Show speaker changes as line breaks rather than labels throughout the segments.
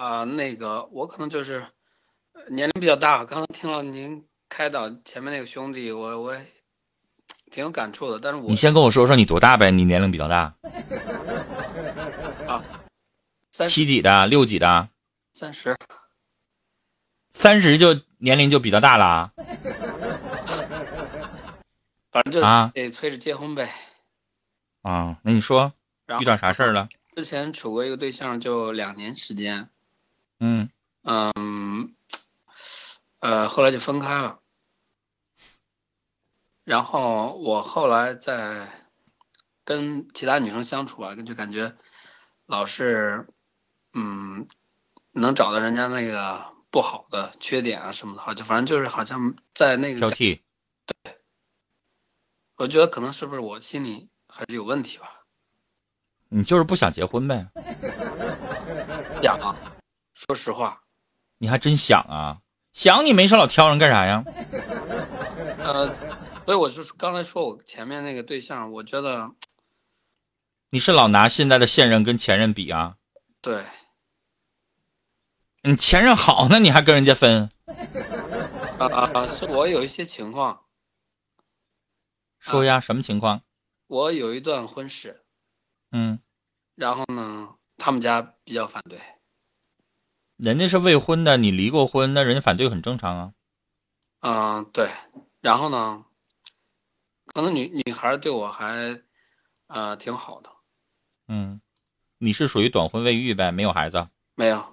啊、那个我可能就是呃年龄比较大，刚才听了您开导前面那个兄弟，我我也挺有感触的。但是我
你先跟我说说你多大呗？你年龄比较大，
啊，三
七几的，六几的，
三十
三十就年龄就比较大了啊。
反正就
啊
得催着结婚呗。
啊，那你说遇到啥事儿了？
之前处过一个对象，就两年时间，
嗯，
嗯，呃，后来就分开了。然后我后来在跟其他女生相处啊，就感觉老是，嗯，能找到人家那个不好的缺点啊什么的，好就反正就是好像在那个，
挑剔。
我觉得可能是不是我心里还是有问题吧？
你就是不想结婚呗？
想啊，说实话，
你还真想啊？想你没事老挑人干啥呀？
呃，所以我是刚才说我前面那个对象，我觉得
你是老拿现在的现任跟前任比啊？
对。
你前任好呢，你还跟人家分？
啊啊！是我有一些情况，
说呀，什么情况？
我有一段婚史，
嗯，
然后呢，他们家比较反对。
人家是未婚的，你离过婚，那人家反对很正常啊。
嗯，对。然后呢，可能女女孩对我还呃挺好的，
嗯，你是属于短婚未育呗，没有孩子，
没有。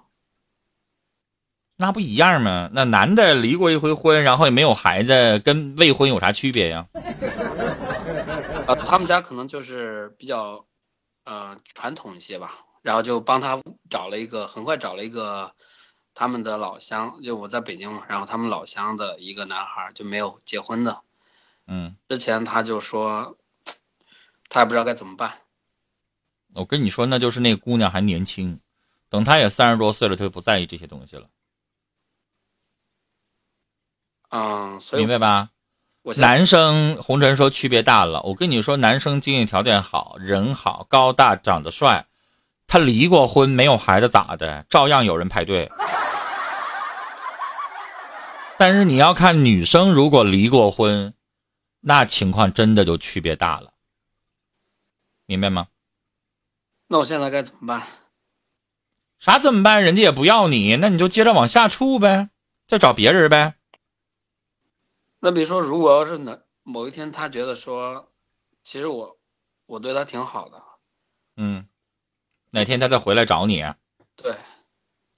那不一样吗？那男的离过一回婚，然后也没有孩子，跟未婚有啥区别呀？
呃，他们家可能就是比较呃传统一些吧，然后就帮他找了一个，很快找了一个他们的老乡，就我在北京嘛，然后他们老乡的一个男孩就没有结婚的。
嗯，
之前他就说，他也不知道该怎么办。
我跟你说，那就是那姑娘还年轻，等她也三十多岁了，她就不在意这些东西了，
嗯，所以
明白吧？男生红尘说区别大了，我跟你说，男生经济条件好，人好，高大，长得帅，他离过婚，没有孩子咋的，照样有人排队。但是你要看女生如果离过婚，那情况真的就区别大了，明白吗？
那我现在该怎么办？
啥怎么办？人家也不要你，那你就接着往下处呗，再找别人呗。
那比如说，如果要是哪某一天他觉得说，其实我我对他挺好的，
嗯，哪天他再回来找你
对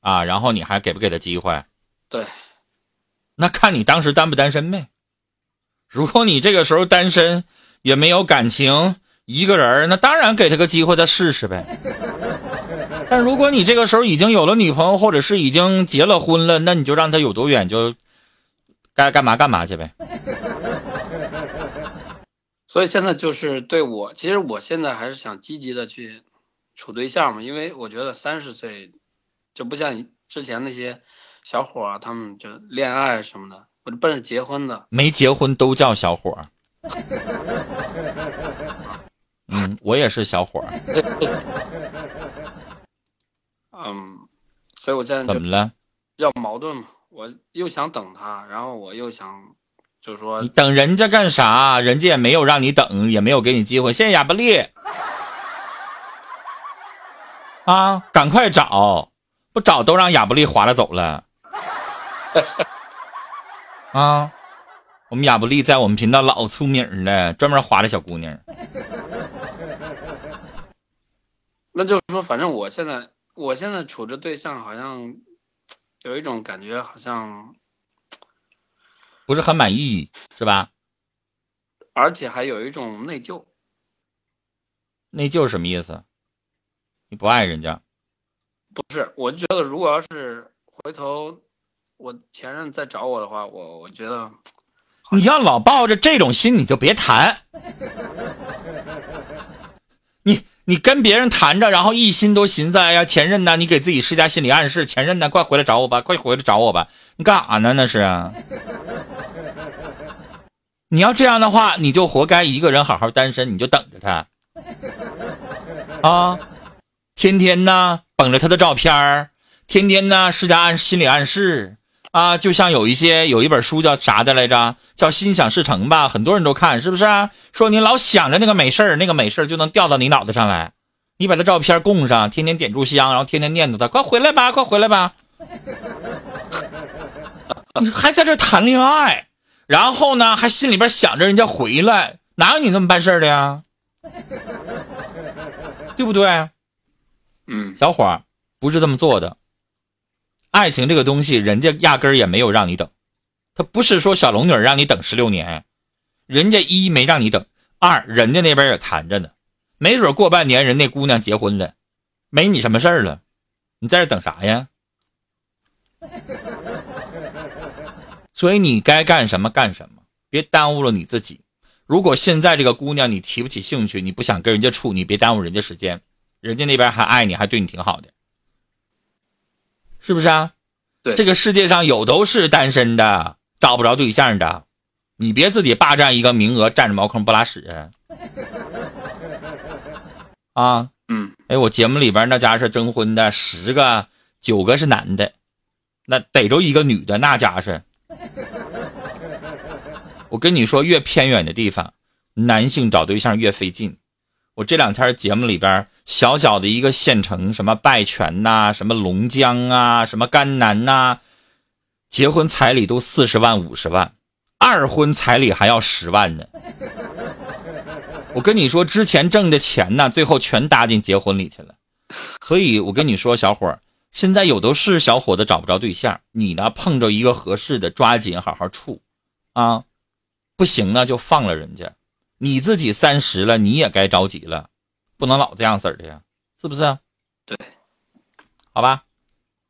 啊，然后你还给不给他机会？
对，
那看你当时单不单身呗。如果你这个时候单身，也没有感情，一个人儿，那当然给他个机会再试试呗。但如果你这个时候已经有了女朋友，或者是已经结了婚了，那你就让他有多远就该干嘛干嘛去呗。
所以现在就是对我，其实我现在还是想积极的去处对象嘛，因为我觉得三十岁就不像之前那些小伙儿啊，他们就恋爱什么的，我奔着结婚的。
没结婚都叫小伙儿。嗯，我也是小伙儿。
嗯，所以我现在
怎么了？
比较矛盾嘛，我又想等他，然后我又想，就是说
你等人家干啥？人家也没有让你等，也没有给你机会。谢谢亚布力。啊，赶快找，不找都让亚布力划拉走了。啊，我们亚布力在我们频道老出名了，专门划拉小姑娘。
那就是说，反正我现在我现在处着对象，好像有一种感觉，好像
不是很满意，是吧？
而且还有一种内疚。
内疚什么意思？你不爱人家？
不是，我觉得如果要是回头我前任再找我的话，我我觉得
你要老抱着这种心，你就别谈。你你跟别人谈着，然后一心都寻思，哎呀，前任呢？你给自己施加心理暗示，前任呢，快回来找我吧，快回来找我吧。你干啥呢？那是啊。你要这样的话，你就活该一个人好好单身，你就等着他啊，天天呢捧着他的照片儿，天天呢施加暗心理暗示啊，就像有一些有一本书叫啥的来着，叫《心想事成》吧，很多人都看，是不是？说你老想着那个美事儿，那个美事儿就能掉到你脑袋上来。你把他照片供上，天天点炷香，然后天天念叨他，快回来吧，快回来吧。你 还在这谈恋爱，然后呢，还心里边想着人家回来，哪有你那么办事的呀？对不对？
嗯，
小伙儿不是这么做的。爱情这个东西，人家压根儿也没有让你等，他不是说小龙女让你等十六年，人家一没让你等，二人家那边也谈着呢，没准过半年人那姑娘结婚了，没你什么事儿了，你在这等啥呀？所以你该干什么干什么，别耽误了你自己。如果现在这个姑娘你提不起兴趣，你不想跟人家处，你别耽误人家时间，人家那边还爱你，还对你挺好的，是不是啊？
对，
这个世界上有都是单身的，找不着对象的，你别自己霸占一个名额，占着茅坑不拉屎啊！
嗯，
哎，我节目里边那家是征婚的，十个九个是男的，那逮着一个女的，那家是。我跟你说，越偏远的地方，男性找对象越费劲。我这两天节目里边，小小的一个县城，什么拜泉呐，什么龙江啊，什么甘南呐，结婚彩礼都四十万、五十万，二婚彩礼还要十万呢。我跟你说，之前挣的钱呢，最后全搭进结婚里去了。所以我跟你说，小伙儿，现在有的是小伙子找不着对象，你呢碰着一个合适的，抓紧好好处，啊。不行呢，就放了人家。你自己三十了，你也该着急了，不能老这样式的呀，是不是？
对，
好吧，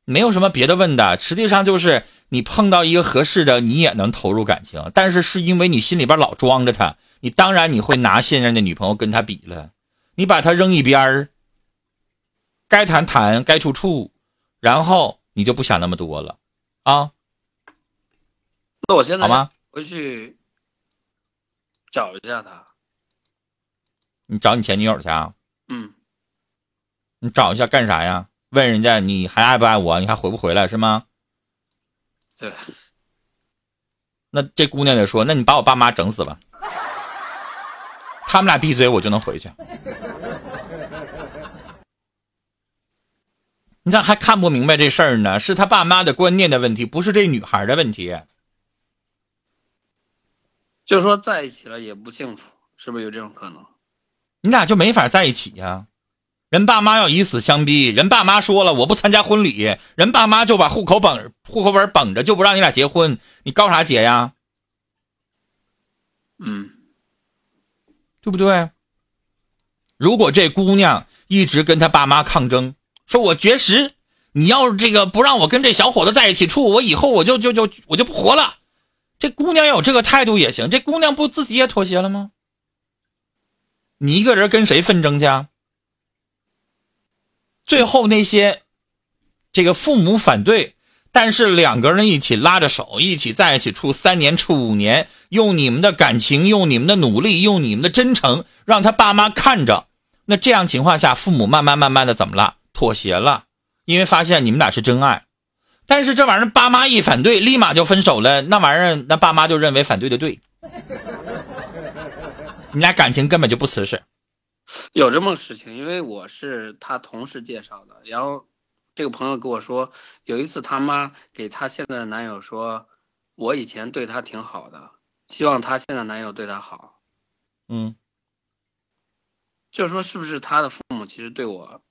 没有什么别的问的。实际上就是你碰到一个合适的，你也能投入感情，但是是因为你心里边老装着他，你当然你会拿现任的女朋友跟他比了，你把他扔一边儿，该谈谈，该处处，然后你就不想那么多了啊。
那我现在
好吗？
回去。找一下他，
你找你前女友去啊？
嗯，
你找一下干啥呀？问人家你还爱不爱我？你还回不回来是吗？
对。
那这姑娘得说：“那你把我爸妈整死吧，他们俩闭嘴，我就能回去。”你咋还看不明白这事儿呢？是他爸妈的观念的问题，不是这女孩的问题。
就说在一起了也不幸福，是不是有这种可能？
你俩就没法在一起呀？人爸妈要以死相逼，人爸妈说了我不参加婚礼，人爸妈就把户口本户口本绷着，就不让你俩结婚，你告啥结呀？
嗯，
对不对？如果这姑娘一直跟她爸妈抗争，说我绝食，你要是这个不让我跟这小伙子在一起处，我以后我就就就我就不活了。这姑娘有这个态度也行，这姑娘不自己也妥协了吗？你一个人跟谁纷争去？啊？最后那些，这个父母反对，但是两个人一起拉着手，一起在一起处三年、处五年，用你们的感情，用你们的努力，用你们的真诚，让他爸妈看着。那这样情况下，父母慢慢慢慢的怎么了？妥协了，因为发现你们俩是真爱。但是这玩意儿，爸妈一反对，立马就分手了。那玩意儿，那爸妈就认为反对的对，你俩感情根本就不瓷实。
有这么个事情，因为我是他同事介绍的，然后这个朋友跟我说，有一次他妈给他现在的男友说，我以前对他挺好的，希望他现在男友对他好。
嗯，
就是说，是不是他的父母其实对我，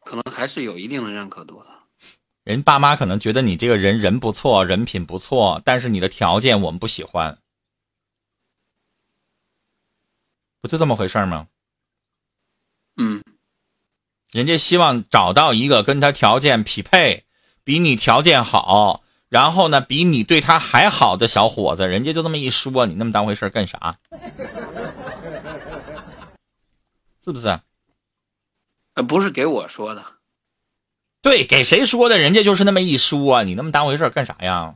可能还是有一定的认可度的。
人爸妈可能觉得你这个人人不错，人品不错，但是你的条件我们不喜欢，不就这么回事吗？
嗯，
人家希望找到一个跟他条件匹配、比你条件好，然后呢比你对他还好的小伙子，人家就这么一说，你那么当回事干啥？是不是？
呃，不是给我说的。
对，给谁说的？人家就是那么一说，你那么当回事干啥呀？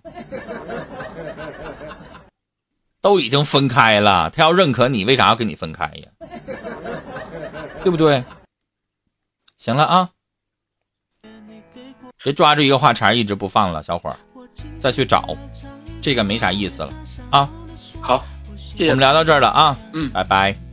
都已经分开了，他要认可你，为啥要跟你分开呀？对不对？行了啊，别抓住一个话茬一直不放了，小伙儿，再去找，这个没啥意思了啊。
好，谢谢。
我们聊到这儿了啊，
嗯，
拜拜。